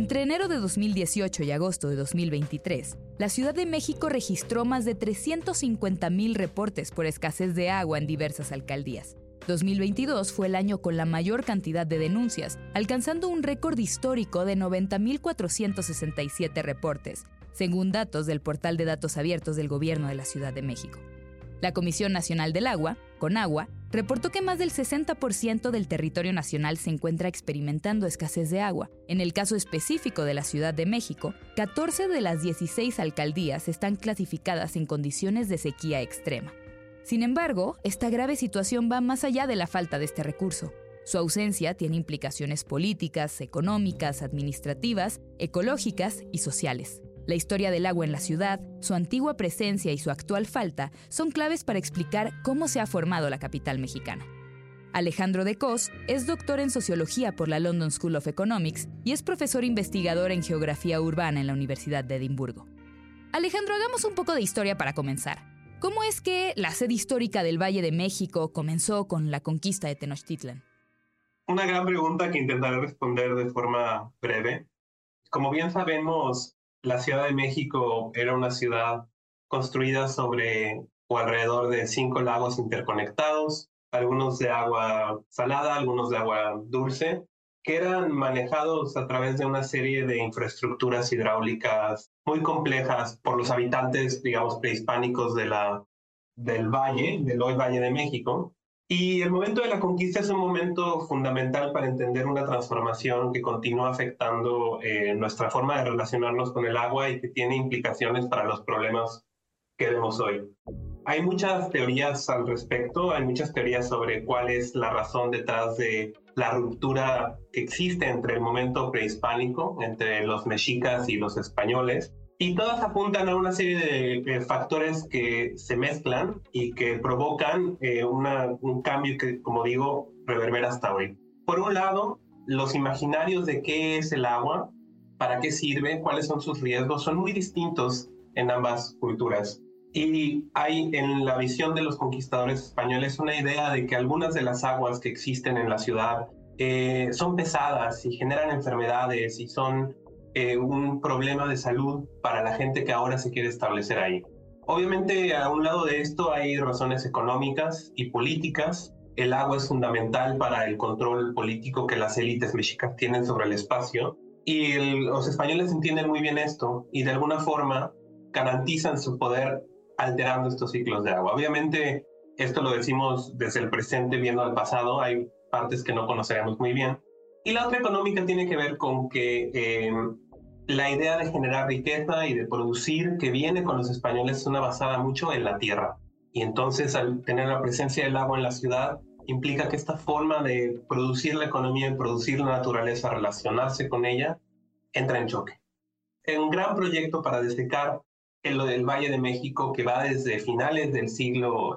Entre enero de 2018 y agosto de 2023, la Ciudad de México registró más de 350.000 reportes por escasez de agua en diversas alcaldías. 2022 fue el año con la mayor cantidad de denuncias, alcanzando un récord histórico de 90.467 reportes, según datos del portal de datos abiertos del Gobierno de la Ciudad de México. La Comisión Nacional del Agua, CONAGUA, reportó que más del 60% del territorio nacional se encuentra experimentando escasez de agua. En el caso específico de la Ciudad de México, 14 de las 16 alcaldías están clasificadas en condiciones de sequía extrema. Sin embargo, esta grave situación va más allá de la falta de este recurso. Su ausencia tiene implicaciones políticas, económicas, administrativas, ecológicas y sociales. La historia del agua en la ciudad, su antigua presencia y su actual falta son claves para explicar cómo se ha formado la capital mexicana. Alejandro de Cos es doctor en sociología por la London School of Economics y es profesor investigador en geografía urbana en la Universidad de Edimburgo. Alejandro, hagamos un poco de historia para comenzar. ¿Cómo es que la sede histórica del Valle de México comenzó con la conquista de Tenochtitlan? Una gran pregunta que intentaré responder de forma breve. Como bien sabemos, la Ciudad de México era una ciudad construida sobre o alrededor de cinco lagos interconectados, algunos de agua salada, algunos de agua dulce, que eran manejados a través de una serie de infraestructuras hidráulicas muy complejas por los habitantes, digamos, prehispánicos de la, del valle, del hoy Valle de México, y el momento de la conquista es un momento fundamental para entender una transformación que continúa afectando eh, nuestra forma de relacionarnos con el agua y que tiene implicaciones para los problemas que vemos hoy. Hay muchas teorías al respecto, hay muchas teorías sobre cuál es la razón detrás de la ruptura que existe entre el momento prehispánico, entre los mexicas y los españoles, y todas apuntan a una serie de, factores que se mezclan y que provocan eh, un cambio que, como digo, reverbera hasta hoy. Por un lado, los imaginarios de qué es el agua, para qué sirve, cuáles son sus riesgos, son muy distintos en ambas culturas. Y hay en la visión de los conquistadores españoles una idea de que algunas de las aguas que existen en la ciudad eh, son pesadas y generan enfermedades y son eh, un problema de salud para la gente que ahora se quiere establecer ahí. Obviamente, a un lado de esto hay razones económicas y políticas. El agua es fundamental para el control político que las élites mexicas tienen sobre el espacio. Y los españoles entienden muy bien esto y de alguna forma garantizan su poder alterando estos ciclos de agua. Obviamente, esto lo decimos desde el presente viendo al pasado. Hay partes que no conoceremos muy bien y la otra económica tiene que ver con que eh, la idea de generar riqueza y de producir que viene con los españoles es una basada mucho en la tierra. Y entonces al tener la presencia del agua en la ciudad, implica que esta forma de producir la economía y producir la naturaleza, relacionarse con ella, entra en choque. En un gran proyecto para desecar en lo del Valle de México que va desde finales del siglo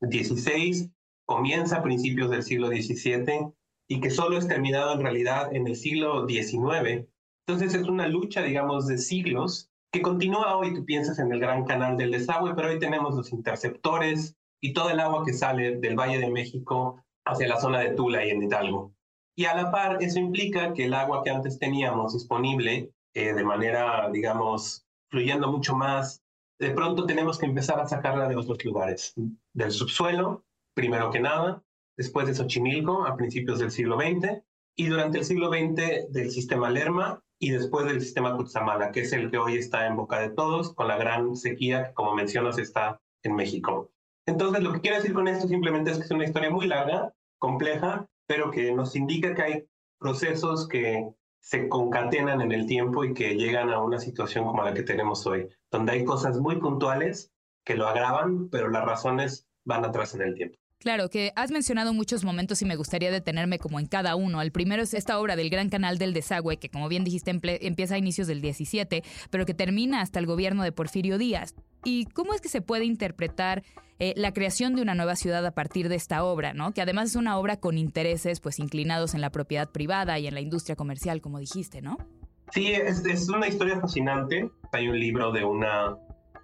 XVI, eh, comienza a principios del siglo XVII y que solo es terminado en realidad en el siglo XIX. Entonces es una lucha, digamos, de siglos que continúa hoy. Tú piensas en el gran canal del desagüe, pero hoy tenemos los interceptores y todo el agua que sale del Valle de México hacia la zona de Tula y en Hidalgo. Y a la par, eso implica que el agua que antes teníamos disponible eh, de manera, digamos, fluyendo mucho más, de pronto tenemos que empezar a sacarla de otros lugares, del subsuelo, primero que nada, después de Xochimilco a principios del siglo XX y durante el siglo XX del sistema Lerma y después del sistema Cutzamala, que es el que hoy está en boca de todos con la gran sequía que, como mencionas, está en México. Entonces, lo que quiero decir con esto simplemente es que es una historia muy larga, compleja, pero que nos indica que hay procesos que se concatenan en el tiempo y que llegan a una situación como la que tenemos hoy, donde hay cosas muy puntuales que lo agravan, pero las razones van atrás en el tiempo. Claro, que has mencionado muchos momentos y me gustaría detenerme como en cada uno. El primero es esta obra del Gran Canal del Desagüe, que como bien dijiste empieza a inicios del 17, pero que termina hasta el gobierno de Porfirio Díaz. ¿Y cómo es que se puede interpretar eh, la creación de una nueva ciudad a partir de esta obra, ¿no? Que además es una obra con intereses pues inclinados en la propiedad privada y en la industria comercial, como dijiste, ¿no? Sí, es, es una historia fascinante. Hay un libro de una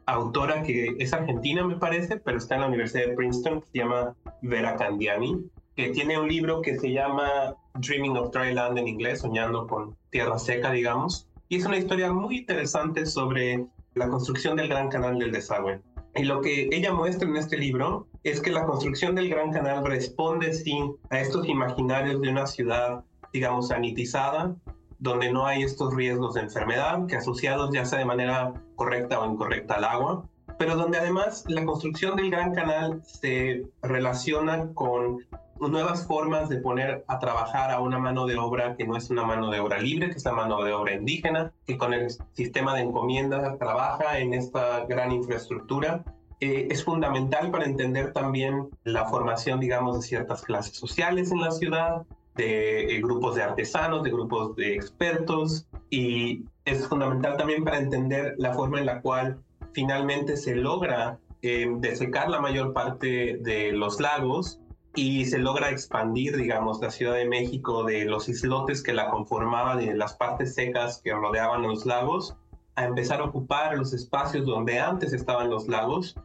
autora que es argentina, me parece, pero está en la Universidad de Princeton, que se llama Vera Candiani, que tiene un libro que se llama Dreaming of Dry Land en inglés, soñando con tierra seca, digamos. Y es una historia muy interesante sobre la construcción del Gran Canal del Desagüe. Y lo que ella muestra en este libro es que la construcción del Gran Canal responde, sí, a estos imaginarios de una ciudad, digamos, sanitizada, donde no hay estos riesgos de enfermedad, que asociados ya sea de manera correcta o incorrecta al agua, pero donde además la construcción del Gran Canal se relaciona con nuevas formas de poner a trabajar a una mano de obra que no es una mano de obra libre, que es la mano de obra indígena, que con el sistema de encomiendas trabaja en esta gran infraestructura. Es fundamental para entender también la formación, digamos, de ciertas clases sociales en la ciudad, de eh, grupos de artesanos, de grupos de expertos, y es fundamental también para entender la forma en la cual finalmente se logra eh, desecar la mayor parte de los lagos y se logra expandir, digamos, la Ciudad de México de los islotes que la conformaban y de las partes secas que rodeaban los lagos, a empezar a ocupar los espacios donde antes estaban los lagos,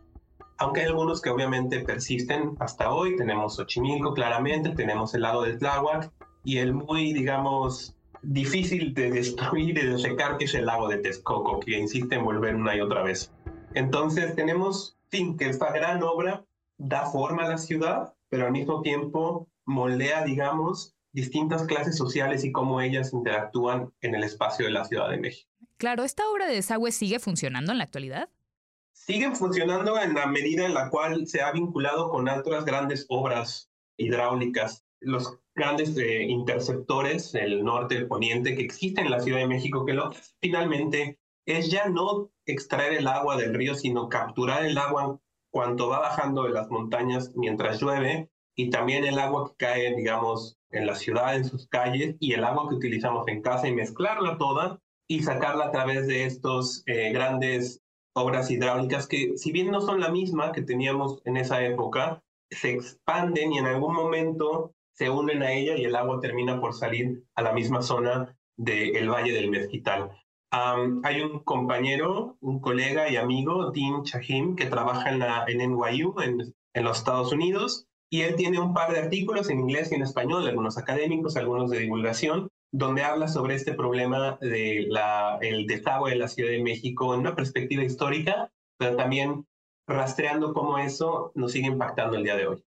aunque hay algunos que obviamente persisten hasta hoy. Tenemos Xochimilco, claramente, tenemos el lago de Tláhuac y el muy, digamos, difícil de destruir y de secar, que es el lago de Texcoco, que insiste en volver una y otra vez. Entonces tenemos, fin, que esta gran obra da forma a la ciudad, pero al mismo tiempo moldea, digamos, distintas clases sociales y cómo ellas interactúan en el espacio de la Ciudad de México. Claro, ¿esta obra de desagüe sigue funcionando en la actualidad? Siguen funcionando en la medida en la cual se ha vinculado con otras grandes obras hidráulicas. Los grandes eh, interceptores del norte, del poniente, que existen en la Ciudad de México, que lo finalmente es ya no extraer el agua del río, sino capturar el agua cuanto va bajando de las montañas mientras llueve y también el agua que cae, digamos, en la ciudad, en sus calles y el agua que utilizamos en casa y mezclarla toda y sacarla a través de estos eh, grandes obras hidráulicas que, si bien no son la misma que teníamos en esa época, se expanden y en algún momento se unen a ella y el agua termina por salir a la misma zona del Valle del Mezquital. Hay un compañero, un colega y amigo, Dean Chahim, que trabaja en, la, en NYU, en, en los Estados Unidos, y él tiene un par de artículos en inglés y en español, algunos académicos, algunos de divulgación, donde habla sobre este problema del el desagüe de la Ciudad de México en una perspectiva histórica, pero también rastreando cómo eso nos sigue impactando el día de hoy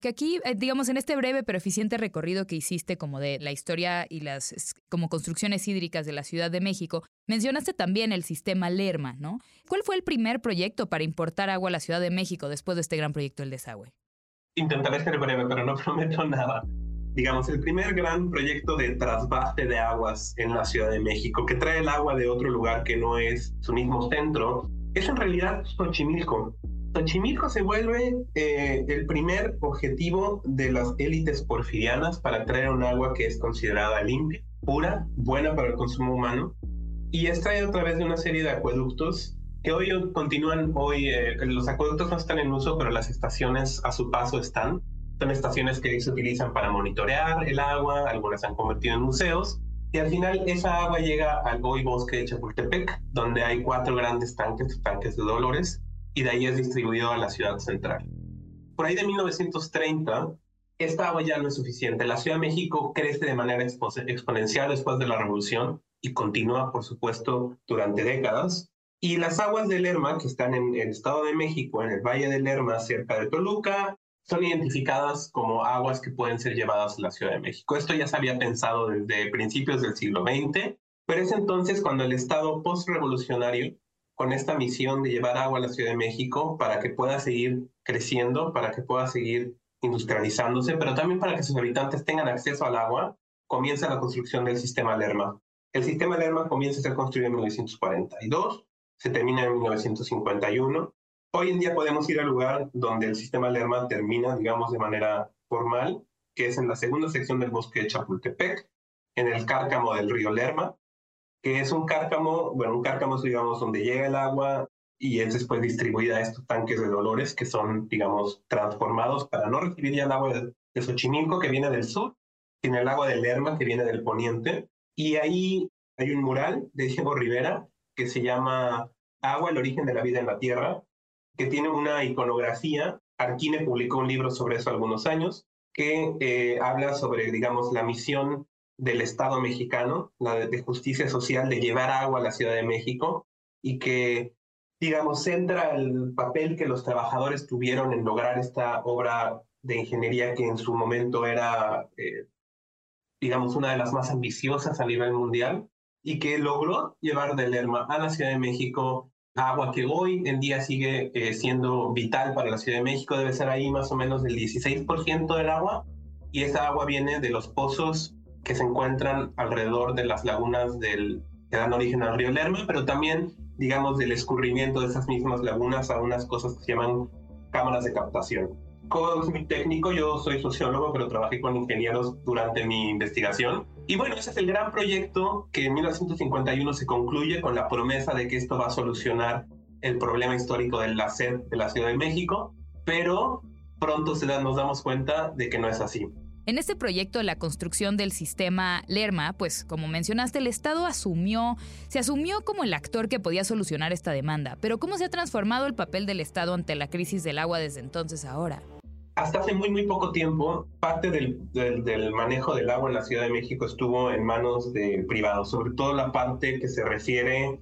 que aquí, eh, digamos, en este breve pero eficiente recorrido que hiciste como de la historia y las como construcciones hídricas de la Ciudad de México, mencionaste también el sistema Lerma, ¿no? ¿Cuál fue el primer proyecto para importar agua a la Ciudad de México después de este gran proyecto del desagüe? Intentaré ser breve, pero no prometo nada. Digamos, el primer gran proyecto de trasvase de aguas en la Ciudad de México, que trae el agua de otro lugar que no es su mismo centro, es en realidad Xochimilco. Xochimilco se vuelve eh, el primer objetivo de las élites porfirianas para traer un agua que es considerada limpia, pura, buena para el consumo humano, y es traída a través de una serie de acueductos que hoy continúan, hoy eh, los acueductos no están en uso, pero las estaciones a su paso están. Son estaciones que se utilizan para monitorear el agua, algunas se han convertido en museos, y al final esa agua llega al hoy bosque de Chapultepec, donde hay cuatro grandes tanques, tanques de Dolores, y de ahí es distribuido a la ciudad central. Por ahí de 1930, esta agua ya no es suficiente. La Ciudad de México crece de manera exponencial después de la revolución y continúa, por supuesto, durante décadas. Y las aguas del Lerma, que están en el Estado de México, en el Valle del Lerma, cerca de Toluca, son identificadas como aguas que pueden ser llevadas a la Ciudad de México. Esto ya se había pensado desde principios del siglo XX, pero es entonces cuando el Estado postrevolucionario con esta misión de llevar agua a la Ciudad de México para que pueda seguir creciendo, para que pueda seguir industrializándose, pero también para que sus habitantes tengan acceso al agua, comienza la construcción del sistema Lerma. El sistema Lerma comienza a ser construido en 1942, se termina en 1951. Hoy en día podemos ir al lugar donde el sistema Lerma termina, digamos, de manera formal, que es en la segunda sección del bosque de Chapultepec, en el cárcamo del río Lerma, que es un cárcamo, bueno, un cárcamo es, digamos, donde llega el agua y es después distribuida a estos tanques de Dolores que son, digamos, transformados para no recibir ya el agua de, de Xochimilco que viene del sur, sino el agua del Lerma que viene del poniente. Y ahí hay un mural de Diego Rivera que se llama Agua, el origen de la vida en la Tierra, que tiene una iconografía. Arquine publicó un libro sobre eso algunos años, que eh, habla sobre, digamos, la misión del Estado mexicano, la de, justicia social, de llevar agua a la Ciudad de México y que, digamos, centra el papel que los trabajadores tuvieron en lograr esta obra de ingeniería que en su momento era, eh, digamos, una de las más ambiciosas a nivel mundial y que logró llevar del Lerma a la Ciudad de México agua que hoy en día sigue eh, siendo vital para la Ciudad de México, debe ser ahí más o menos del 16% del agua, y esa agua viene de los pozos que se encuentran alrededor de las lagunas del, que dan origen al río Lerma, pero también, digamos, del escurrimiento de esas mismas lagunas a unas cosas que se llaman cámaras de captación. Como es muy técnico, yo soy sociólogo, pero trabajé con ingenieros durante mi investigación y bueno, ese es el gran proyecto que en 1951 se concluye con la promesa de que esto va a solucionar el problema histórico de la sed de la Ciudad de México, pero pronto se da, nos damos cuenta de que no es así. En este proyecto, la construcción del sistema Lerma, pues como mencionaste, el Estado asumió, se asumió como el actor que podía solucionar esta demanda. Pero ¿cómo se ha transformado el papel del Estado ante la crisis del agua desde entonces ahora? Hasta hace muy, muy poco tiempo, parte del, manejo del agua en la Ciudad de México estuvo en manos de privados, sobre todo la parte que se refiere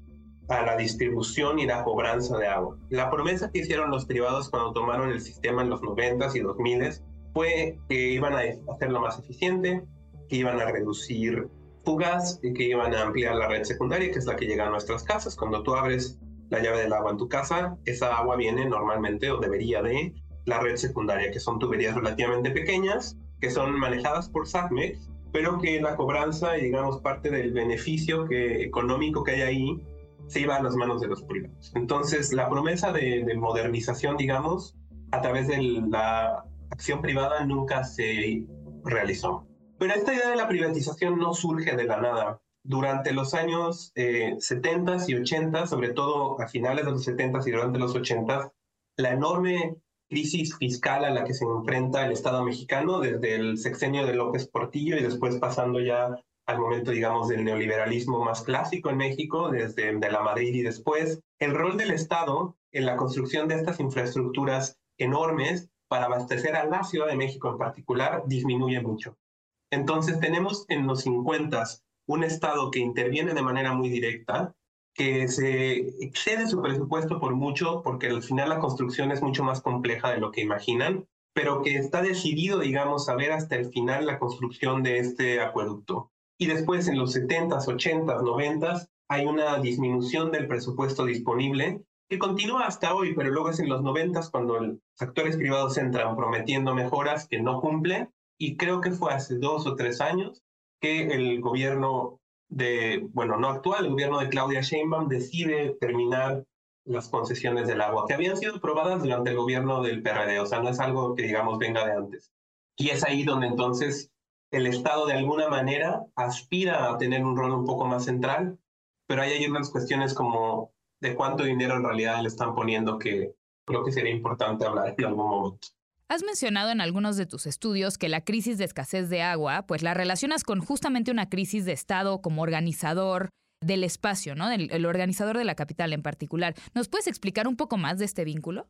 a la distribución y la cobranza de agua. La promesa que hicieron los privados cuando tomaron el sistema en los 90s y 2000s fue que iban a hacerlo más eficiente, que iban a reducir fugas y que iban a ampliar la red secundaria, que es la que llega a nuestras casas. Cuando tú abres la llave del agua en tu casa, esa agua viene normalmente o debería de la red secundaria, que son tuberías relativamente pequeñas, que son manejadas por SACMEX, pero que la cobranza y digamos parte del beneficio que, económico que hay ahí se iba a las manos de los privados. Entonces, la promesa de, de modernización, digamos, a través de la acción privada nunca se realizó. Pero esta idea de la privatización no surge de la nada. Durante los años eh, 70 y 80, sobre todo a finales de los 70 y durante los 80, la enorme crisis fiscal a la que se enfrenta el Estado mexicano desde el sexenio de López Portillo y después pasando ya al momento, digamos, del neoliberalismo más clásico en México, desde de la Madrid y después, el rol del Estado en la construcción de estas infraestructuras enormes para abastecer a la Ciudad de México en particular disminuye mucho. Entonces tenemos en los 50 un Estado que interviene de manera muy directa, que se excede su presupuesto por mucho, porque al final la construcción es mucho más compleja de lo que imaginan, pero que está decidido, digamos, a ver hasta el final la construcción de este acueducto. Y después en los 70s, 80s, 90s hay una disminución del presupuesto disponible que continúa hasta hoy, pero luego es en los 90s cuando los actores privados entran prometiendo mejoras que no cumplen. Y creo que fue hace dos o tres años que el gobierno de, bueno, no actual, el gobierno de Claudia Sheinbaum decide terminar las concesiones del agua, que habían sido aprobadas durante el gobierno del PRD, o sea, no es algo que, digamos, venga de antes. Y es ahí donde entonces el Estado de alguna manera aspira a tener un rol un poco más central, pero hay unas cuestiones como de cuánto dinero en realidad le están poniendo que creo que sería importante hablar en algún momento. Has mencionado en algunos de tus estudios que la crisis de escasez de agua, pues la relacionas con justamente una crisis de Estado como organizador del espacio, ¿no? El, organizador de la capital en particular. ¿Nos puedes explicar un poco más de este vínculo?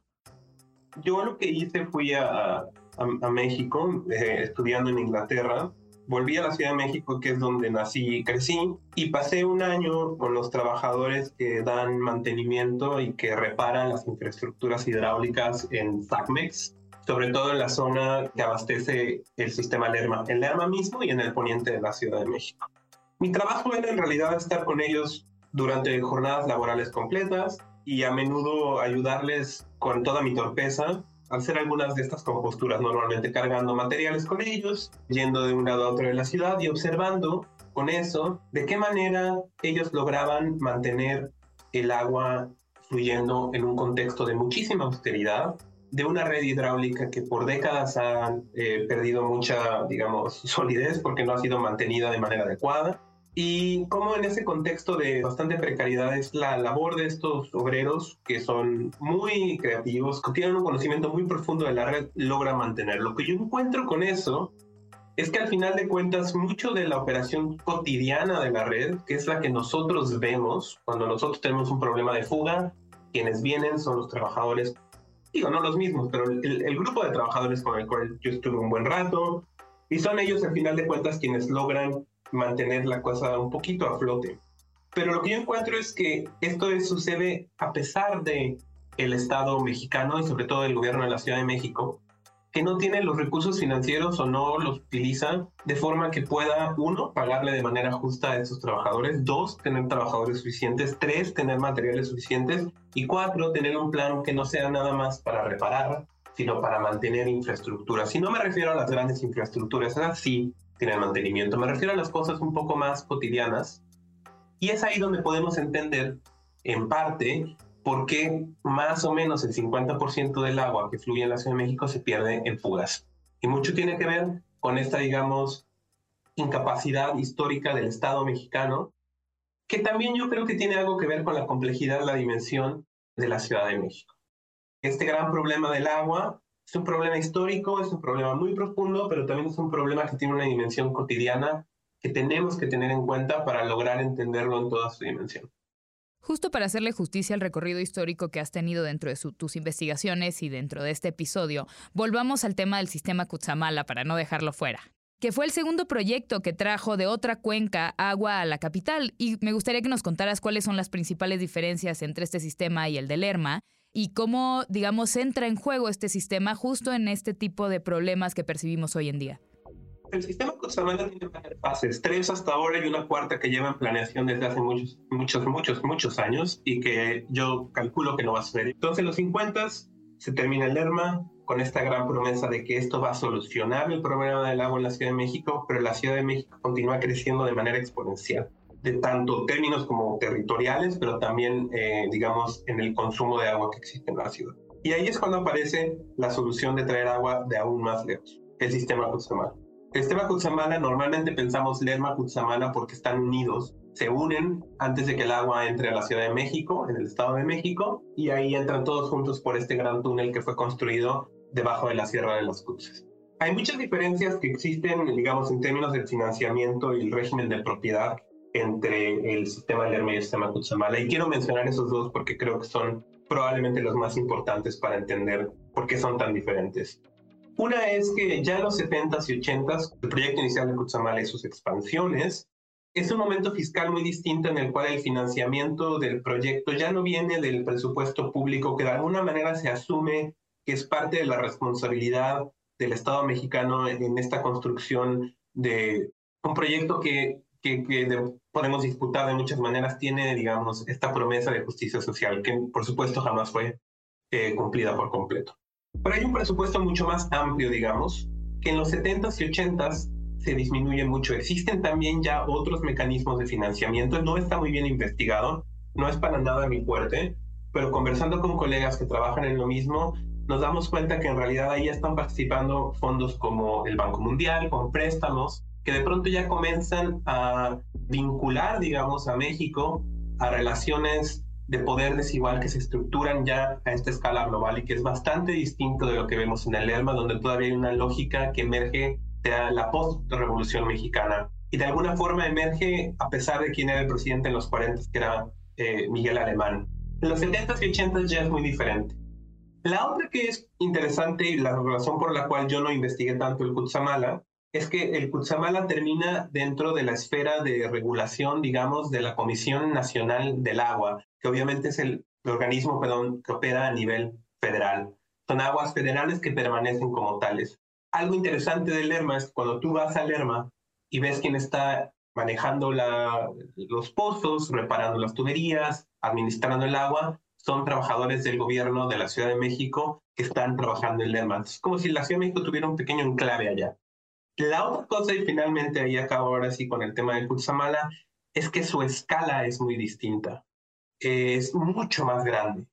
Yo lo que hice fui a, a, México, eh, estudiando en Inglaterra. Volví a la Ciudad de México, que es donde nací y crecí, y pasé un año con los trabajadores que dan mantenimiento y que reparan las infraestructuras hidráulicas en SACMEX, sobre todo en la zona que abastece el sistema Lerma, en Lerma mismo y en el poniente de la Ciudad de México. Mi trabajo era en realidad estar con ellos durante jornadas laborales completas y a menudo ayudarles con toda mi torpeza a hacer algunas de estas composturas, normalmente cargando materiales con ellos, yendo de un lado a otro de la ciudad y observando con eso de qué manera ellos lograban mantener el agua fluyendo en un contexto de muchísima austeridad de una red hidráulica que por décadas ha eh, perdido mucha, digamos, solidez porque no ha sido mantenida de manera adecuada y cómo en ese contexto de bastante precariedad es la labor de estos obreros que son muy creativos, que tienen un conocimiento muy profundo de la red, logra mantener. Lo que yo encuentro con eso es que al final de cuentas mucho de la operación cotidiana de la red, que es la que nosotros vemos cuando nosotros tenemos un problema de fuga, quienes vienen son los trabajadores, digo, no los mismos, pero el, grupo de trabajadores con el cual yo estuve un buen rato, y son ellos al final de cuentas quienes logran mantener la cosa un poquito a flote. Pero lo que yo encuentro es que esto sucede a pesar de el Estado mexicano y sobre todo el gobierno de la Ciudad de México, que no tiene los recursos financieros o no los utiliza de forma que pueda, uno, pagarle de manera justa a esos trabajadores, dos, tener trabajadores suficientes, tres, tener materiales suficientes y cuatro, tener un plan que no sea nada más para reparar, sino para mantener infraestructura. Si no me refiero a las grandes infraestructuras, esas sí tienen mantenimiento, me refiero a las cosas un poco más cotidianas y es ahí donde podemos entender, en parte, por qué más o menos el 50% del agua que fluye en la Ciudad de México se pierde en fugas. Y mucho tiene que ver con esta, digamos, incapacidad histórica del Estado mexicano, que también yo creo que tiene algo que ver con la complejidad, la dimensión de la Ciudad de México. Este gran problema del agua es un problema histórico, es un problema muy profundo, pero también es un problema que tiene una dimensión cotidiana que tenemos que tener en cuenta para lograr entenderlo en toda su dimensión. Justo para hacerle justicia al recorrido histórico que has tenido dentro de tus investigaciones y dentro de este episodio, volvamos al tema del sistema Cutzamala para no dejarlo fuera que fue el segundo proyecto que trajo de otra cuenca agua a la capital. Y me gustaría que nos contaras cuáles son las principales diferencias entre este sistema y el de Lerma y cómo, digamos, entra en juego este sistema justo en este tipo de problemas que percibimos hoy en día. El sistema Cutzamala tiene varias fases, tres hasta ahora y una cuarta que lleva en planeación desde hace muchos, muchos, muchos, muchos años y que yo calculo que no va a suceder. Entonces, en los 50 se termina el ERMA con esta gran promesa de que esto va a solucionar el problema del agua en la Ciudad de México, pero la Ciudad de México continúa creciendo de manera exponencial, de tanto términos como territoriales, pero también, eh, digamos, en el consumo de agua que existe en la ciudad. Y ahí es cuando aparece la solución de traer agua de aún más lejos, el sistema Cutzamala. El sistema Cutzamala, normalmente pensamos Lerma Cutzamala porque están unidos, se unen antes de que el agua entre a la Ciudad de México, en el Estado de México, y ahí entran todos juntos por este gran túnel que fue construido debajo de la Sierra de los Cruces. Hay muchas diferencias que existen, digamos, en términos del financiamiento y el régimen de propiedad entre el sistema Lerma y el sistema Cutzamala, y quiero mencionar esos dos porque creo que son probablemente los más importantes para entender por qué son tan diferentes. Una es que ya en los 70s y 80s, el proyecto inicial de Cutzamala y sus expansiones, es un momento fiscal muy distinto en el cual el financiamiento del proyecto ya no viene del presupuesto público, que de alguna manera se asume que es parte de la responsabilidad del Estado mexicano en esta construcción de un proyecto que, que, podemos disputar de muchas maneras, tiene, digamos, esta promesa de justicia social, que por supuesto jamás fue eh, cumplida por completo. Pero hay un presupuesto mucho más amplio, digamos, que en los 70s y 80s se disminuye mucho. Existen también ya otros mecanismos de financiamiento, no está muy bien investigado, no es para nada mi fuerte, pero conversando con colegas que trabajan en lo mismo, nos damos cuenta que en realidad ahí están participando fondos como el Banco Mundial, con préstamos, que de pronto ya comienzan a vincular, digamos, a México a relaciones de poder desigual que se estructuran ya a esta escala global y que es bastante distinto de lo que vemos en el ERMA, donde todavía hay una lógica que emerge de la post-revolución mexicana y de alguna forma emerge a pesar de quién era el presidente en los 40, que era eh, Miguel Alemán. En los 70s y 80s ya es muy diferente. La otra que es interesante y la razón por la cual yo no investigué tanto el Kutsamala es que el Kutsamala termina dentro de la esfera de regulación, digamos, de la Comisión Nacional del Agua, que obviamente es el, organismo que opera a nivel federal. Son aguas federales que permanecen como tales. Algo interesante del Lerma es cuando tú vas al Lerma y ves quién está manejando los pozos, reparando las tuberías, administrando el agua, son trabajadores del gobierno de la Ciudad de México que están trabajando en Lerma. Es como si la Ciudad de México tuviera un pequeño enclave allá. La otra cosa, y finalmente ahí acabo ahora sí con el tema del Kutsamala, es que su escala es muy distinta. Es mucho más grande.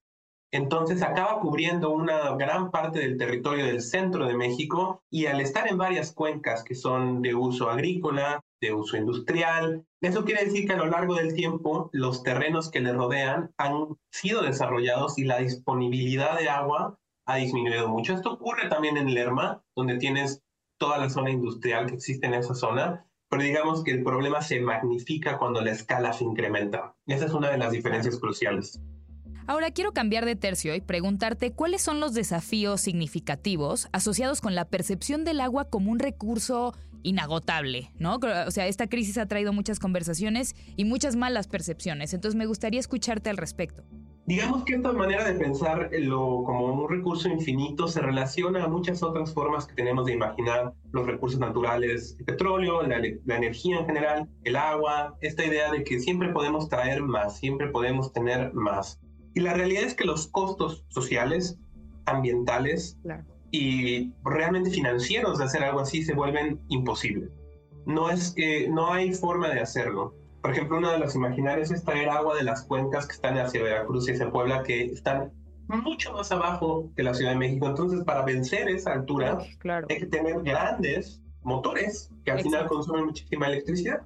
Entonces acaba cubriendo una gran parte del territorio del centro de México y al estar en varias cuencas que son de uso agrícola, de uso industrial. Eso quiere decir que a lo largo del tiempo los terrenos que le rodean han sido desarrollados y la disponibilidad de agua ha disminuido mucho. Esto ocurre también en Lerma, donde tienes toda la zona industrial que existe en esa zona, pero digamos que el problema se magnifica cuando la escala se incrementa. Esa es una de las diferencias cruciales. Ahora quiero cambiar de tercio y preguntarte cuáles son los desafíos significativos asociados con la percepción del agua como un recurso inagotable, ¿no? O sea, esta crisis ha traído muchas conversaciones y muchas malas percepciones, entonces me gustaría escucharte al respecto. Digamos que esta manera de pensar lo, como un recurso infinito se relaciona a muchas otras formas que tenemos de imaginar los recursos naturales, el petróleo, la, la energía en general, el agua, esta idea de que siempre podemos traer más, siempre podemos tener más. Y la realidad es que los costos sociales, ambientales y realmente financieros de hacer algo así se vuelven imposibles. No es que no hay forma de hacerlo. Por ejemplo, una de las imaginarias es traer agua de las cuencas que están hacia Veracruz y hacia Puebla, que están mucho más abajo que la Ciudad de México. Entonces, para vencer esa altura, hay que tener grandes motores que al final consumen muchísima electricidad.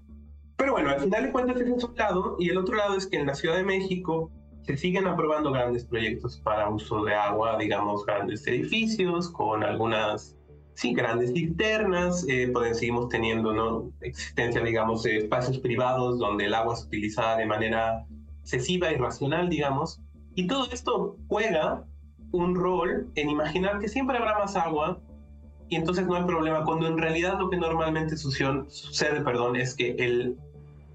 Pero bueno, al final de cuentas ese es un lado, y el otro lado es que en la Ciudad de México se siguen aprobando grandes proyectos para uso de agua, digamos, grandes edificios con algunas, sí, grandes cisternas, eh, pues seguimos teniendo, ¿no? Existencia, digamos, de espacios privados donde el agua es utilizada de manera excesiva y racional, digamos, y todo esto juega un rol en imaginar que siempre habrá más agua y entonces no hay problema, cuando en realidad lo que normalmente sucede perdón, es que el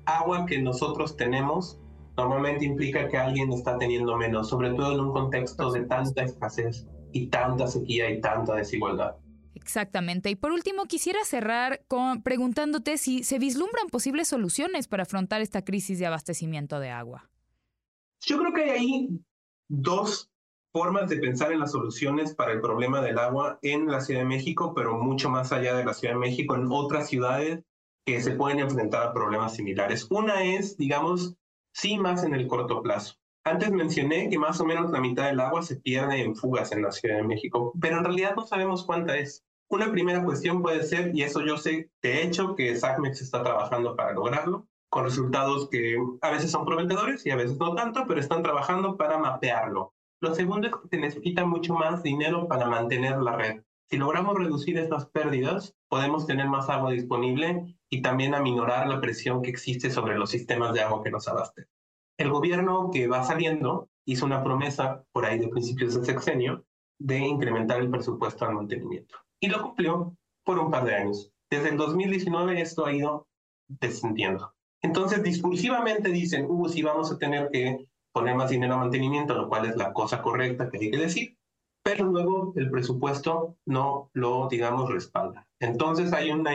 agua que nosotros tenemos normalmente implica que alguien está teniendo menos, sobre todo en un contexto de tanta escasez y tanta sequía y tanta desigualdad. Exactamente. Y por último, quisiera cerrar con preguntándote si se vislumbran posibles soluciones para afrontar esta crisis de abastecimiento de agua. Yo creo que hay dos formas de pensar en las soluciones para el problema del agua en la Ciudad de México, pero mucho más allá de la Ciudad de México, en otras ciudades que se pueden enfrentar a problemas similares. Una es, digamos, sí más en el corto plazo. Antes mencioné que más o menos la mitad del agua se pierde en fugas en la Ciudad de México, pero en realidad no sabemos cuánta es. Una primera cuestión puede ser, y eso yo sé de hecho que SACMEX está trabajando para lograrlo, con resultados que a veces son prometedores y a veces no tanto, pero están trabajando para mapearlo. Lo segundo es que se necesita mucho más dinero para mantener la red. Si logramos reducir estas pérdidas, podemos tener más agua disponible y también aminorar la presión que existe sobre los sistemas de agua que nos abasten. El gobierno que va saliendo hizo una promesa por ahí de principios del sexenio de incrementar el presupuesto al mantenimiento. Y lo cumplió por un par de años. Desde el 2019 esto ha ido descendiendo. Entonces, discursivamente dicen, uh, sí vamos a tener que poner más dinero a mantenimiento, lo cual es la cosa correcta que hay que decir, pero luego el presupuesto no lo, digamos, respalda. Entonces hay una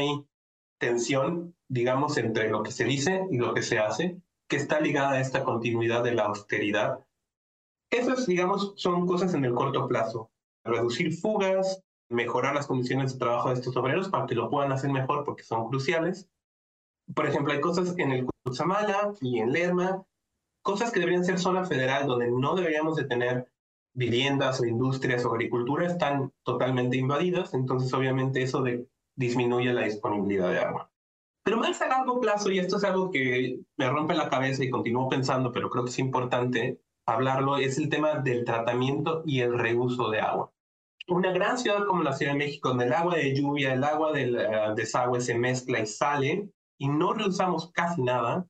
tensión, digamos, entre lo que se dice y lo que se hace, que está ligada a esta continuidad de la austeridad. Esas, digamos, son cosas en el corto plazo. Reducir fugas, mejorar las condiciones de trabajo de estos obreros para que lo puedan hacer mejor porque son cruciales. Por ejemplo, hay cosas en el Cutzamala y en Lerma, cosas que deberían ser zona federal donde no deberíamos de tener viviendas o industrias o agricultura están totalmente invadidas, entonces obviamente eso disminuye la disponibilidad de agua. Pero más a largo plazo, y esto es algo que me rompe la cabeza y continúo pensando, pero creo que es importante hablarlo, es el tema del tratamiento y el reuso de agua. Una gran ciudad como la Ciudad de México, donde el agua de lluvia, el agua del desagüe se mezcla y sale, y no reusamos casi nada,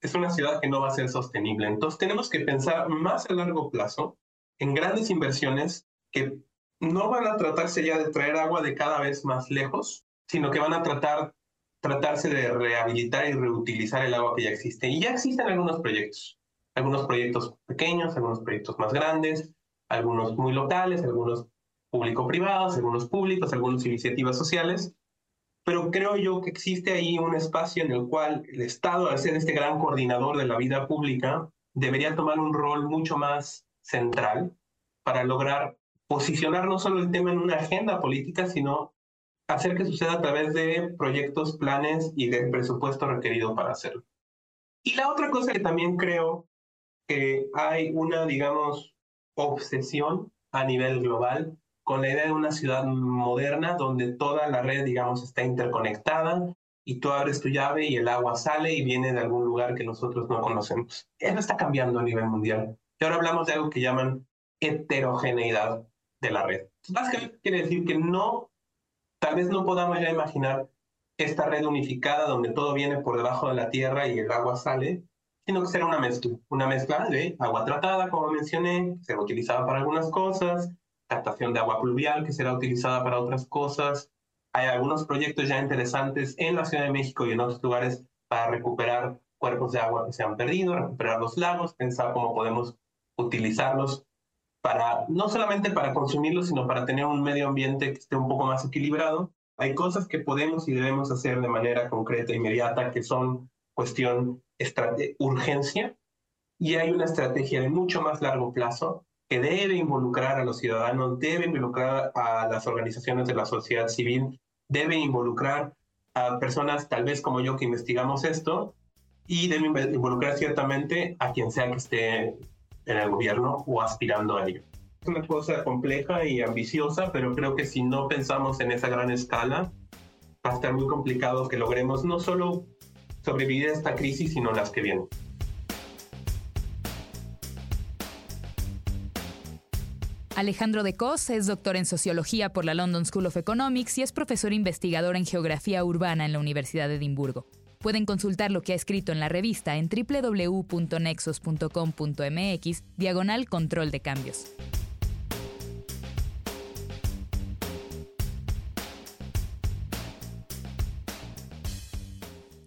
es una ciudad que no va a ser sostenible. Entonces tenemos que pensar más a largo plazo en grandes inversiones que no van a tratarse ya de traer agua de cada vez más lejos, sino que van a tratar, tratarse de rehabilitar y reutilizar el agua que ya existe. Y ya existen algunos proyectos, algunos proyectos pequeños, algunos proyectos más grandes, algunos muy locales, algunos público-privados, algunos públicos, algunas iniciativas sociales. Pero creo yo que existe ahí un espacio en el cual el Estado, al ser este gran coordinador de la vida pública, debería tomar un rol mucho más central para lograr posicionar no solo el tema en una agenda política, sino hacer que suceda a través de proyectos, planes y del presupuesto requerido para hacerlo. Y la otra cosa que también creo que hay una, digamos, obsesión a nivel global con la idea de una ciudad moderna donde toda la red, digamos, está interconectada y tú abres tu llave y el agua sale y viene de algún lugar que nosotros no conocemos. Eso está cambiando a nivel mundial. Y ahora hablamos de algo que llaman heterogeneidad de la red. Básicamente quiere decir que no, tal vez no podamos ya imaginar esta red unificada donde todo viene por debajo de la tierra y el agua sale, sino que será una mezcla, una mezcla de agua tratada, como mencioné, que será utilizada para algunas cosas, captación de agua pluvial, que será utilizada para otras cosas. Hay algunos proyectos ya interesantes en la Ciudad de México y en otros lugares para recuperar cuerpos de agua que se han perdido, recuperar los lagos, pensar cómo podemos utilizarlos no solamente para consumirlos, sino para tener un medio ambiente que esté un poco más equilibrado. Hay cosas que podemos y debemos hacer de manera concreta, inmediata, que son cuestión de urgencia, y hay una estrategia de mucho más largo plazo que debe involucrar a los ciudadanos, debe involucrar a las organizaciones de la sociedad civil, debe involucrar a personas tal vez como yo que investigamos esto y debe involucrar ciertamente a quien sea que esté en el gobierno o aspirando a ello. Es una cosa compleja y ambiciosa, pero creo que si no pensamos en esa gran escala, va a estar muy complicado que logremos no solo sobrevivir a esta crisis, sino las que vienen. Alejandro de Cos es doctor en sociología por la London School of Economics y es profesor investigador en geografía urbana en la Universidad de Edimburgo. Pueden consultar lo que ha escrito en la revista en www.nexos.com.mx, diagonal control de cambios.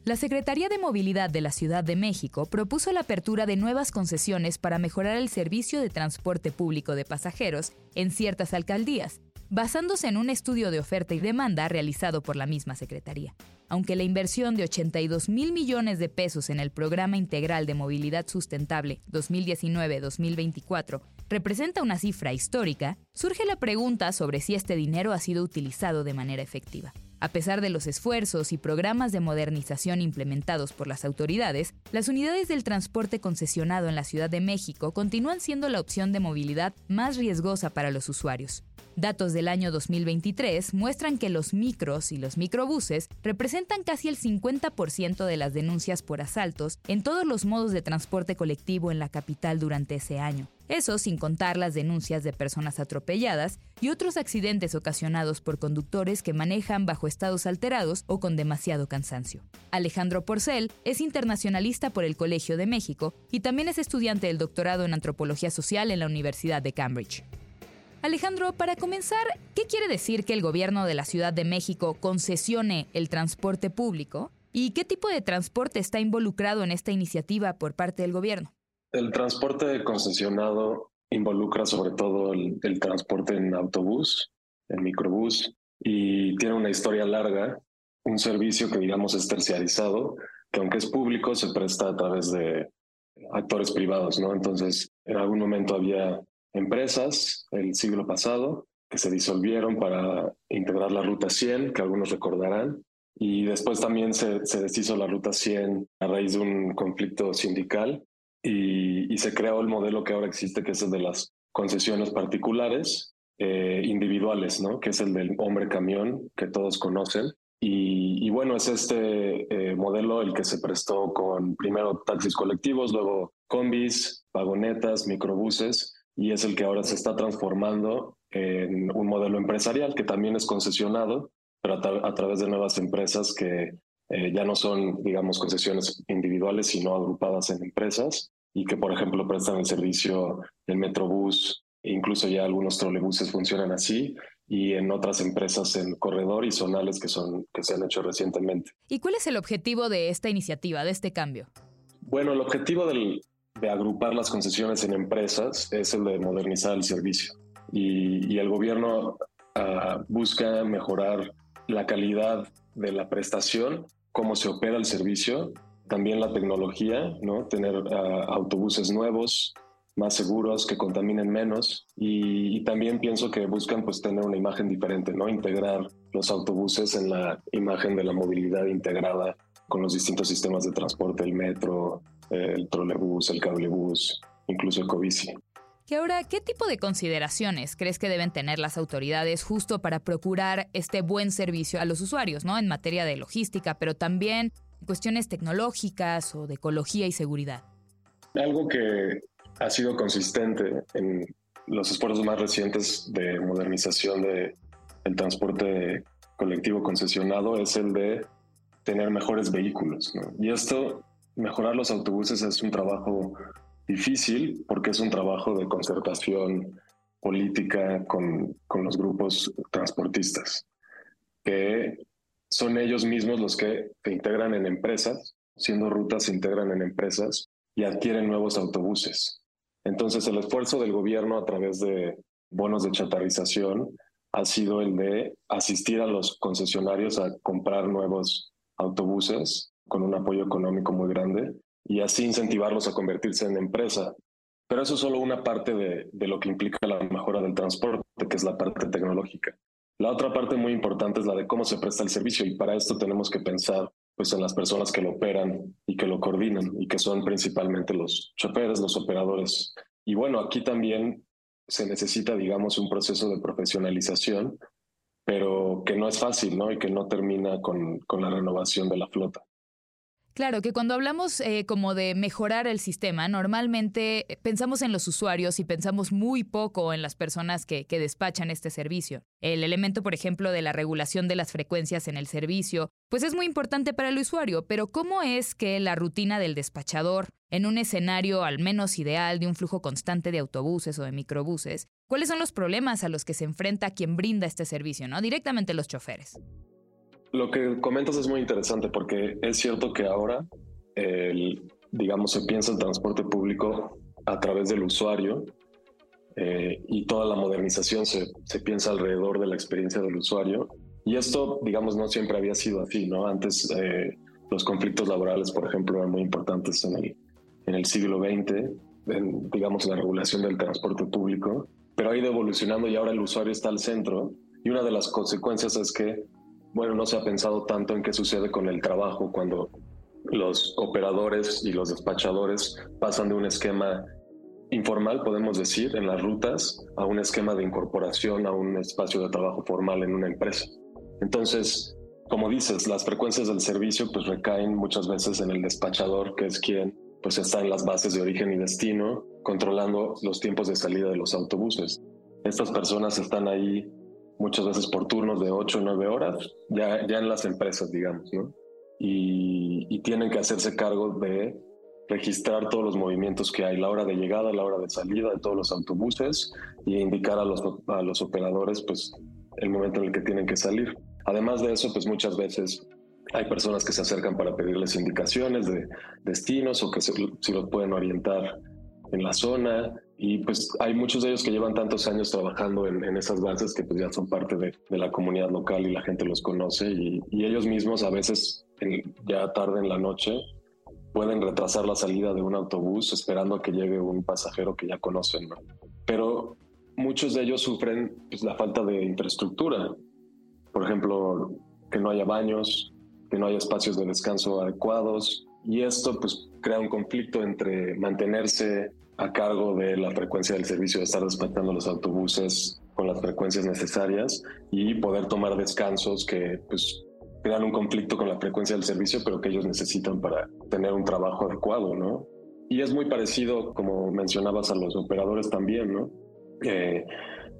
La Secretaría de Movilidad de la Ciudad de México propuso la apertura de nuevas concesiones para mejorar el servicio de transporte público de pasajeros en ciertas alcaldías, basándose en un estudio de oferta y demanda realizado por la misma Secretaría. Aunque la inversión de 82 mil millones de pesos en el Programa Integral de Movilidad Sustentable 2019-2024 representa una cifra histórica, surge la pregunta sobre si este dinero ha sido utilizado de manera efectiva. A pesar de los esfuerzos y programas de modernización implementados por las autoridades, las unidades del transporte concesionado en la Ciudad de México continúan siendo la opción de movilidad más riesgosa para los usuarios. Datos del año 2023 muestran que los micros y los microbuses representan casi el 50% de las denuncias por asaltos en todos los modos de transporte colectivo en la capital durante ese año. Eso sin contar las denuncias de personas atropelladas y otros accidentes ocasionados por conductores que manejan bajo estados alterados o con demasiado cansancio. Alejandro Porcel es internacionalista por el Colegio de México y también es estudiante del doctorado en antropología social en la Universidad de Cambridge. Alejandro, para comenzar, ¿qué quiere decir que el gobierno de la Ciudad de México concesione el transporte público? ¿Y qué tipo de transporte está involucrado en esta iniciativa por parte del gobierno? El transporte concesionado involucra sobre todo el, transporte en autobús, en microbús, y tiene una historia larga, un servicio que digamos es terciarizado, que aunque es público se presta a través de actores privados, ¿no? Entonces, en algún momento había empresas el siglo pasado que se disolvieron para integrar la Ruta 100, que algunos recordarán, y después también se, deshizo la Ruta 100 a raíz de un conflicto sindical y, se creó el modelo que ahora existe, que es el de las concesiones particulares eh, individuales, ¿no? que es el del hombre camión que todos conocen. Y, bueno, es este eh, modelo el que se prestó con primero taxis colectivos, luego combis, vagonetas, microbuses, y es el que ahora se está transformando en un modelo empresarial que también es concesionado, pero a través de nuevas empresas que eh, ya no son, digamos, concesiones individuales, sino agrupadas en empresas y que, por ejemplo, prestan el servicio del Metrobús, incluso ya algunos trolebuses funcionan así y en otras empresas en corredor y zonales que, son, que se han hecho recientemente. ¿Y cuál es el objetivo de esta iniciativa, de este cambio? Bueno, el objetivo del, de agrupar las concesiones en empresas es el de modernizar el servicio y, y el gobierno uh, busca mejorar la calidad de la prestación cómo se opera el servicio, también la tecnología, ¿no? Tener ah, autobuses nuevos, más seguros, que contaminen menos y, también pienso que buscan pues tener una imagen diferente, ¿no? Integrar los autobuses en la imagen de la movilidad integrada con los distintos sistemas de transporte, el metro, el trolebús, el cablebús, incluso el cobici. Y ahora, ¿qué tipo de consideraciones crees que deben tener las autoridades justo para procurar este buen servicio a los usuarios, ¿no? En materia de logística, pero también en cuestiones tecnológicas o de ecología y seguridad. Algo que ha sido consistente en los esfuerzos más recientes de modernización del transporte colectivo concesionado es el de tener mejores vehículos. Y esto, mejorar los autobuses es un trabajo difícil porque es un trabajo de concertación política con, con los grupos transportistas, que son ellos mismos los que se integran en empresas, siendo rutas se integran en empresas y adquieren nuevos autobuses. Entonces el esfuerzo del gobierno a través de bonos de chatarrización ha sido el de asistir a los concesionarios a comprar nuevos autobuses con un apoyo económico muy grande y así incentivarlos a convertirse en empresa. Pero eso es solo una parte de, de lo que implica la mejora del transporte, que es la parte tecnológica. La otra parte muy importante es la de cómo se presta el servicio y para esto tenemos que pensar pues en las personas que lo operan y que lo coordinan y que son principalmente los choferes, los operadores. Y bueno, aquí también se necesita, digamos, un proceso de profesionalización, pero que no es fácil, ¿no? Y que no termina con, con la renovación de la flota. Claro, que cuando hablamos eh, como de mejorar el sistema, normalmente pensamos en los usuarios y pensamos muy poco en las personas que, que, despachan este servicio. El elemento, por ejemplo, de la regulación de las frecuencias en el servicio, pues es muy importante para el usuario, pero ¿cómo es que la rutina del despachador, en un escenario al menos ideal de un flujo constante de autobuses o de microbuses, cuáles son los problemas a los que se enfrenta quien brinda este servicio, no directamente los choferes? Lo que comentas es muy interesante porque es cierto que ahora, el, digamos, se piensa el transporte público a través del usuario eh, y toda la modernización se, se, piensa alrededor de la experiencia del usuario. Y esto, digamos, no siempre había sido así, ¿no? Antes eh, los conflictos laborales, por ejemplo, eran muy importantes en el, en el siglo XX, en, digamos, la regulación del transporte público, pero ha ido evolucionando y ahora el usuario está al centro. Y una de las consecuencias es que bueno, no se ha pensado tanto en qué sucede con el trabajo cuando los operadores y los despachadores pasan de un esquema informal, podemos decir, en las rutas, a un esquema de incorporación a un espacio de trabajo formal en una empresa. Entonces, como dices, las frecuencias del servicio pues recaen muchas veces en el despachador, que es quien pues está en las bases de origen y destino, controlando los tiempos de salida de los autobuses. Estas personas están ahí muchas veces por turnos de 8 o 9 horas, ya, ya en las empresas, digamos, ¿no? Y, y, tienen que hacerse cargo de registrar todos los movimientos que hay, la hora de llegada, la hora de salida de todos los autobuses y indicar a los, a los operadores pues el momento en el que tienen que salir. Además de eso, pues muchas veces hay personas que se acercan para pedirles indicaciones de destinos o que se, si los pueden orientar en la zona y pues hay muchos de ellos que llevan tantos años trabajando en, esas bases que pues ya son parte de, la comunidad local y la gente los conoce y, ellos mismos a veces ya tarde en la noche pueden retrasar la salida de un autobús esperando a que llegue un pasajero que ya conocen, ¿no? Pero muchos de ellos sufren pues, la falta de infraestructura, por ejemplo, que no haya baños, que no haya espacios de descanso adecuados y esto pues crea un conflicto entre mantenerse a cargo de la frecuencia del servicio, de estar despachando los autobuses con las frecuencias necesarias y poder tomar descansos que pues crean un conflicto con la frecuencia del servicio, pero que ellos necesitan para tener un trabajo adecuado, ¿no? Y es muy parecido, como mencionabas, a los operadores también, ¿no?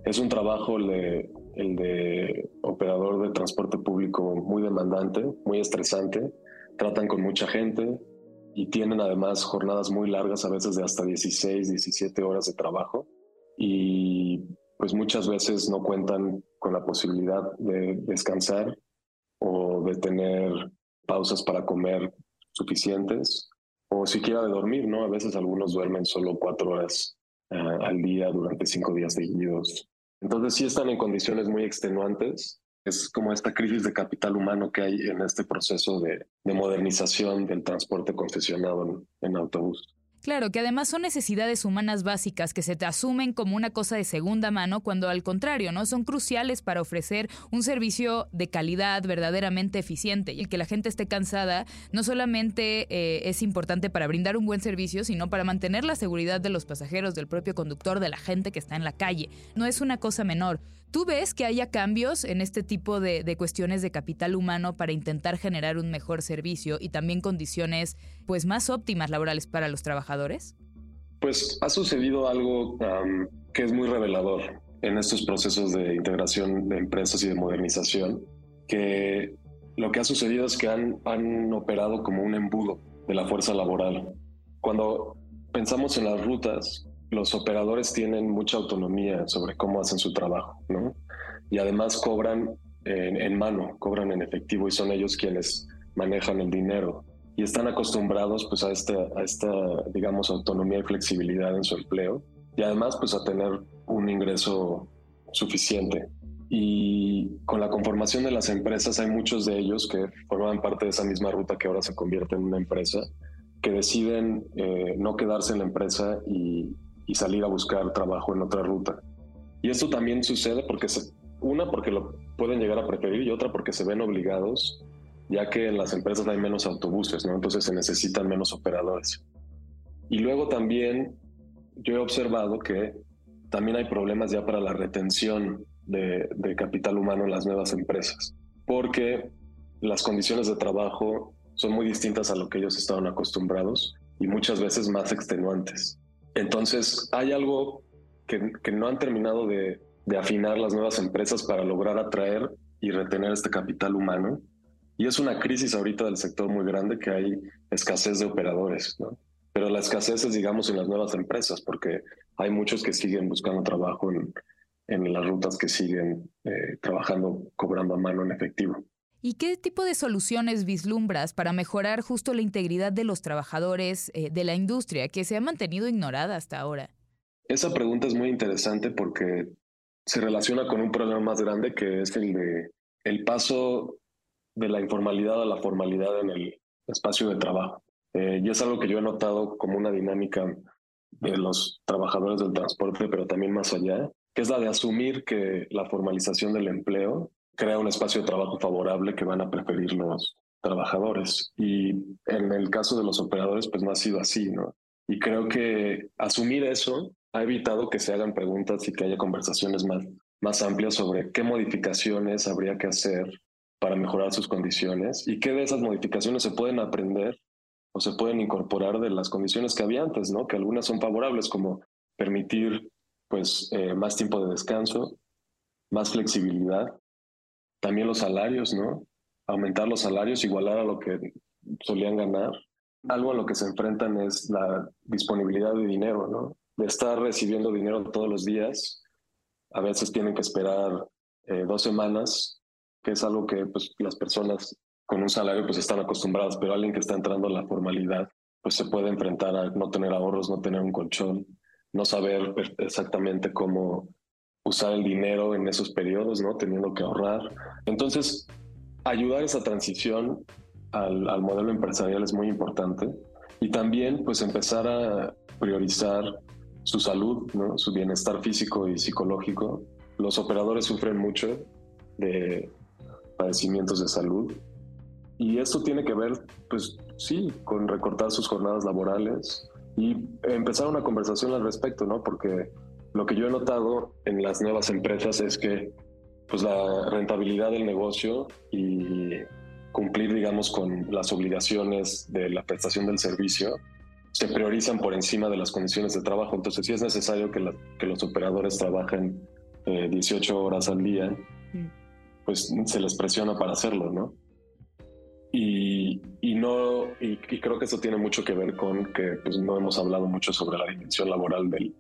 Es un trabajo el de operador de transporte público muy demandante, muy estresante. Tratan con mucha gente, y tienen además jornadas muy largas, a veces de hasta 16, 17 horas de trabajo y pues muchas veces no cuentan con la posibilidad de descansar o de tener pausas para comer suficientes o siquiera de dormir, ¿no? A veces algunos duermen solo cuatro horas eh, al día durante cinco días seguidos. Entonces sí están en condiciones muy extenuantes es como esta crisis de capital humano que hay en este proceso de, modernización del transporte concesionado en, autobús. Claro, que además son necesidades humanas básicas que se te asumen como una cosa de segunda mano cuando al contrario, ¿no? Son cruciales para ofrecer un servicio de calidad verdaderamente eficiente. Y el que la gente esté cansada no solamente eh, es importante para brindar un buen servicio, sino para mantener la seguridad de los pasajeros, del propio conductor, de la gente que está en la calle. No es una cosa menor. ¿Tú ves que haya cambios en este tipo de, de, cuestiones de capital humano para intentar generar un mejor servicio y también condiciones pues más óptimas laborales para los trabajadores? Pues ha sucedido algo que es muy revelador en estos procesos de integración de empresas y de modernización, que lo que ha sucedido es que han, han operado como un embudo de la fuerza laboral. Cuando pensamos en las rutas, los operadores tienen mucha autonomía sobre cómo hacen su trabajo, ¿no? Y además cobran en, mano, cobran en efectivo y son ellos quienes manejan el dinero y están acostumbrados pues a, este, a esta, digamos, autonomía y flexibilidad en su empleo y además pues a tener un ingreso suficiente. Y con la conformación de las empresas hay muchos de ellos que forman parte de esa misma ruta que ahora se convierte en una empresa, que deciden eh, no quedarse en la empresa y, y salir a buscar trabajo en otra ruta. Y esto también sucede porque, una, porque lo pueden llegar a preferir y otra porque se ven obligados, ya que en las empresas hay menos autobuses, ¿no? Entonces se necesitan menos operadores. Y luego también yo he observado que también hay problemas ya para la retención de capital humano en las nuevas empresas, porque las condiciones de trabajo son muy distintas a lo que ellos estaban acostumbrados y muchas veces más extenuantes. Entonces, hay algo que, no han terminado de, afinar las nuevas empresas para lograr atraer y retener este capital humano. Y es una crisis ahorita del sector muy grande que hay escasez de operadores, ¿no? Pero la escasez es, digamos, en las nuevas empresas, porque hay muchos que siguen buscando trabajo en, las rutas que siguen eh, trabajando, cobrando a mano en efectivo. ¿Y qué tipo de soluciones vislumbras para mejorar justo la integridad de los trabajadores eh, de la industria que se ha mantenido ignorada hasta ahora? Esa pregunta es muy interesante porque se relaciona con un problema más grande que es el de el paso de la informalidad a la formalidad en el espacio de trabajo. Eh, y es algo que yo he notado como una dinámica de los trabajadores del transporte, pero también más allá, que es la de asumir que la formalización del empleo crea un espacio de trabajo favorable que van a preferir los trabajadores. Y en el caso de los operadores, pues no ha sido así, ¿no? Y creo que asumir eso ha evitado que se hagan preguntas y que haya conversaciones más, más amplias sobre qué modificaciones habría que hacer para mejorar sus condiciones y qué de esas modificaciones se pueden aprender o se pueden incorporar de las condiciones que había antes, ¿no? Que algunas son favorables, como permitir pues eh, más tiempo de descanso, más flexibilidad también los salarios, ¿no? Aumentar los salarios, igualar a lo que solían ganar. Algo a lo que se enfrentan es la disponibilidad de dinero, ¿no? De estar recibiendo dinero todos los días. A veces tienen que esperar eh, dos semanas, que es algo que pues, las personas con un salario pues están acostumbradas, pero alguien que está entrando a la formalidad pues se puede enfrentar a no tener ahorros, no tener un colchón, no saber exactamente cómo usar el dinero en esos periodos, ¿no? Teniendo que ahorrar. Entonces, ayudar esa transición al, modelo empresarial es muy importante y también pues empezar a priorizar su salud, ¿no? su bienestar físico y psicológico. Los operadores sufren mucho de padecimientos de salud y esto tiene que ver, pues sí, con recortar sus jornadas laborales y empezar una conversación al respecto, ¿no? Porque lo que yo he notado en las nuevas empresas es que pues la rentabilidad del negocio y cumplir, digamos, con las obligaciones de la prestación del servicio se priorizan por encima de las condiciones de trabajo. Entonces, sí es necesario que, que los operadores trabajen 18 eh, horas al día, pues se les presiona para hacerlo, ¿no? Y, y no, y, y, creo que eso tiene mucho que ver con que pues, no hemos hablado mucho sobre la dimensión laboral del,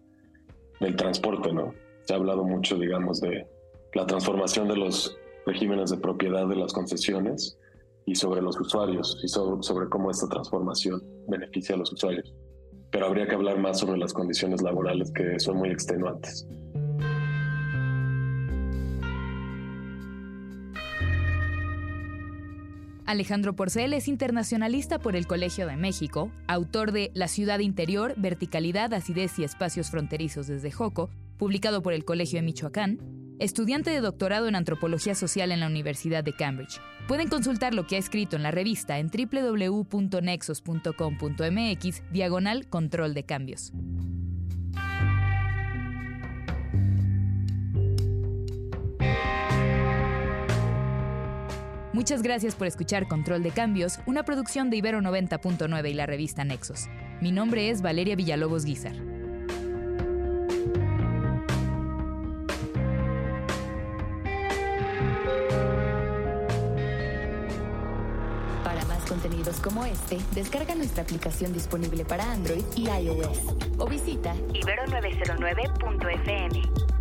del transporte, ¿no? Se ha hablado mucho, digamos, de la transformación de los regímenes de propiedad de las concesiones y sobre los usuarios y sobre, cómo esta transformación beneficia a los usuarios. Pero habría que hablar más sobre las condiciones laborales que son muy extenuantes. Alejandro Porcel es internacionalista por el Colegio de México, autor de La ciudad interior, verticalidad, acidez y espacios fronterizos desde Joco, publicado por el Colegio de Michoacán, estudiante de doctorado en antropología social en la Universidad de Cambridge. Pueden consultar lo que ha escrito en la revista en www.nexos.com.mx, diagonal control de cambios. Muchas gracias por escuchar Control de Cambios, una producción de Ibero 90.9 y la revista Nexos. Mi nombre es Valeria Villalobos Guizar. Para más contenidos como este, descarga nuestra aplicación disponible para Android y iOS o visita ibero909.fm.